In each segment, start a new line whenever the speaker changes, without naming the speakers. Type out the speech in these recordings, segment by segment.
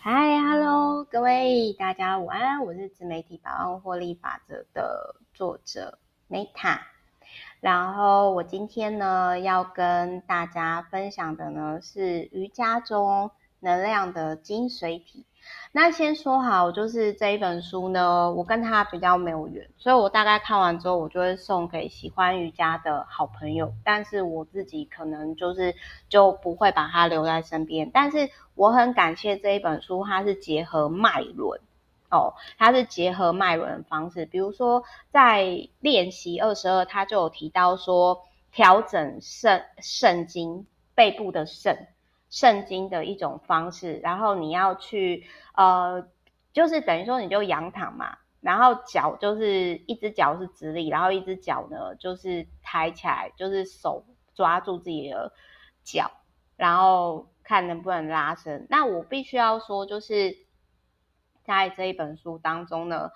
嗨，Hello，各位大家午安，我是自媒体百万获利法则的作者 Meta。然后我今天呢要跟大家分享的呢是瑜伽中能量的精髓体。那先说好，就是这一本书呢，我跟他比较没有缘，所以我大概看完之后，我就会送给喜欢瑜伽的好朋友。但是我自己可能就是就不会把它留在身边。但是我很感谢这一本书，它是结合脉轮哦，它是结合脉轮的方式。比如说在练习二十二，它就有提到说调整肾肾经背部的肾。肾经的一种方式，然后你要去呃，就是等于说你就仰躺嘛，然后脚就是一只脚是直立，然后一只脚呢就是抬起来，就是手抓住自己的脚，然后看能不能拉伸。那我必须要说，就是在这一本书当中呢，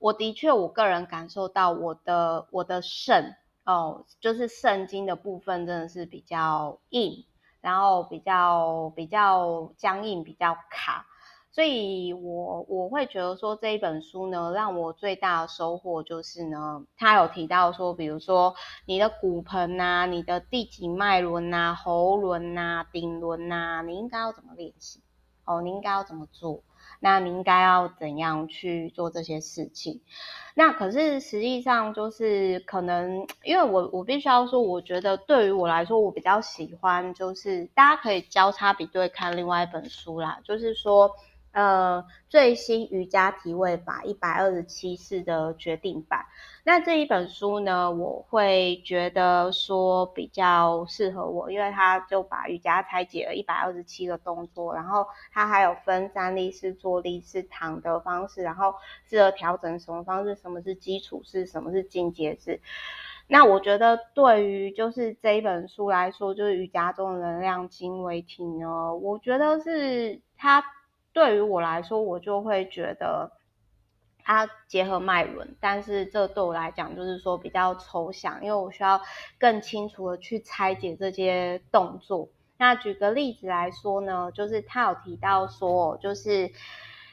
我的确我个人感受到我的我的肾哦，就是肾经的部分真的是比较硬。然后比较比较僵硬，比较卡，所以我我会觉得说这一本书呢，让我最大的收获就是呢，他有提到说，比如说你的骨盆呐，你的第几脉轮呐，喉轮呐，顶轮呐，你应该要怎么练习？哦，你应该要怎么做？那你应该要怎样去做这些事情？那可是实际上就是可能，因为我我必须要说，我觉得对于我来说，我比较喜欢就是大家可以交叉比对看另外一本书啦，就是说。呃，最新瑜伽体位法一百二十七式的决定版。那这一本书呢，我会觉得说比较适合我，因为它就把瑜伽拆解了一百二十七个动作，然后它还有分站立式、坐立式、躺的方式，然后适合调整什么方式，什么是基础式，什么是进阶式。那我觉得对于就是这一本书来说，就是瑜伽中的能量经纬体呢，我觉得是它。对于我来说，我就会觉得它结合脉轮，但是这对我来讲就是说比较抽象，因为我需要更清楚的去拆解这些动作。那举个例子来说呢，就是他有提到说，就是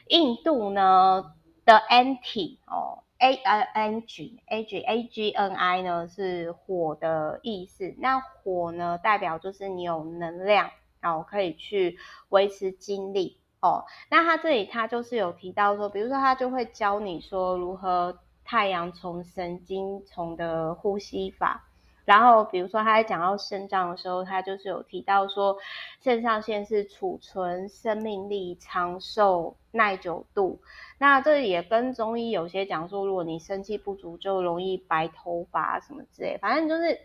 印度呢的 Agni 哦，A I N G A G A G N I 呢是火的意思。那火呢代表就是你有能量，然后可以去维持精力。哦，那他这里他就是有提到说，比如说他就会教你说如何太阳丛神经丛的呼吸法，然后比如说他在讲到肾脏的时候，他就是有提到说，肾上腺是储存生命力、长寿、耐久度。那这也跟中医有些讲说，如果你生气不足，就容易白头发什么之类，反正就是。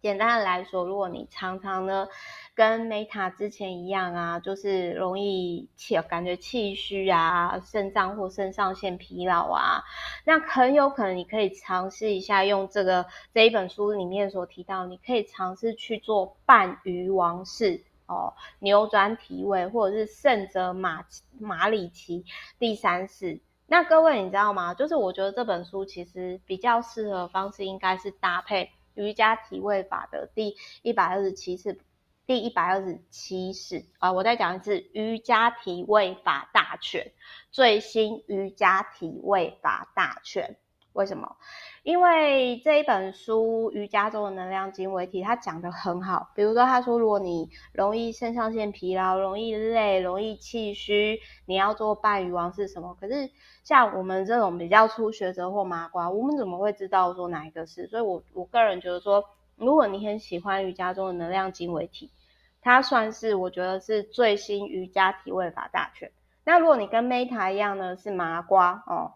简单的来说，如果你常常呢跟 Meta 之前一样啊，就是容易气感觉气虚啊，肾脏或肾上腺疲劳啊，那很有可能你可以尝试一下用这个这一本书里面所提到，你可以尝试去做半鱼王式哦，扭转体位，或者是圣者马马里奇第三式。那各位你知道吗？就是我觉得这本书其实比较适合方式应该是搭配。瑜伽体位法的第一百二十七次，第一百二十七式啊，我再讲一次，瑜伽体位法大全，最新瑜伽体位法大全。为什么？因为这一本书《瑜伽中的能量经纬体》，它讲得很好。比如说，他说，如果你容易肾上腺疲劳、容易累、容易气虚，你要做半鱼王是什么？可是像我们这种比较初学者或麻瓜，我们怎么会知道说哪一个是？所以我我个人觉得说，如果你很喜欢瑜伽中的能量经纬体，它算是我觉得是最新瑜伽体位法大全。那如果你跟 Meta 一样呢，是麻瓜哦。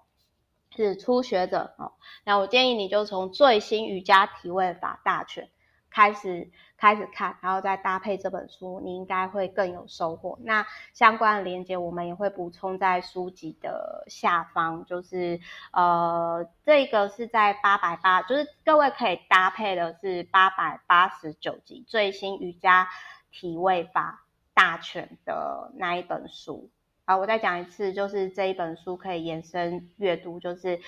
是初学者哦，那我建议你就从最新瑜伽体位法大全开始开始看，然后再搭配这本书，你应该会更有收获。那相关的连接我们也会补充在书籍的下方，就是呃，这个是在八百八，就是各位可以搭配的是八百八十九集最新瑜伽体位法大全的那一本书。好，我再讲一次，就是这一本书可以延伸阅读，就是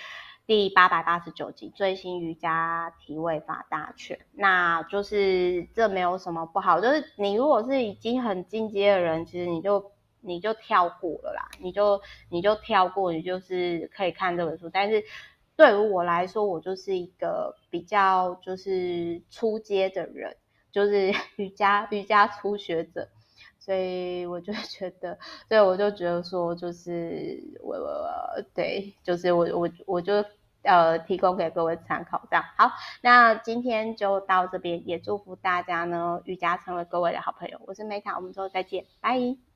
第八百八十九集最新瑜伽体位法大全。那就是这没有什么不好，就是你如果是已经很进阶的人，其实你就你就跳过了啦，你就你就跳过，你就是可以看这本书。但是对于我来说，我就是一个比较就是初阶的人，就是 瑜伽瑜伽初学者，所以我就 觉得，所以我就觉得说，就是我我对，就是我我我就。呃，提供给各位参考，这样好。那今天就到这边，也祝福大家呢，瑜伽成为各位的好朋友。我是 Meta，我们之后再见，拜。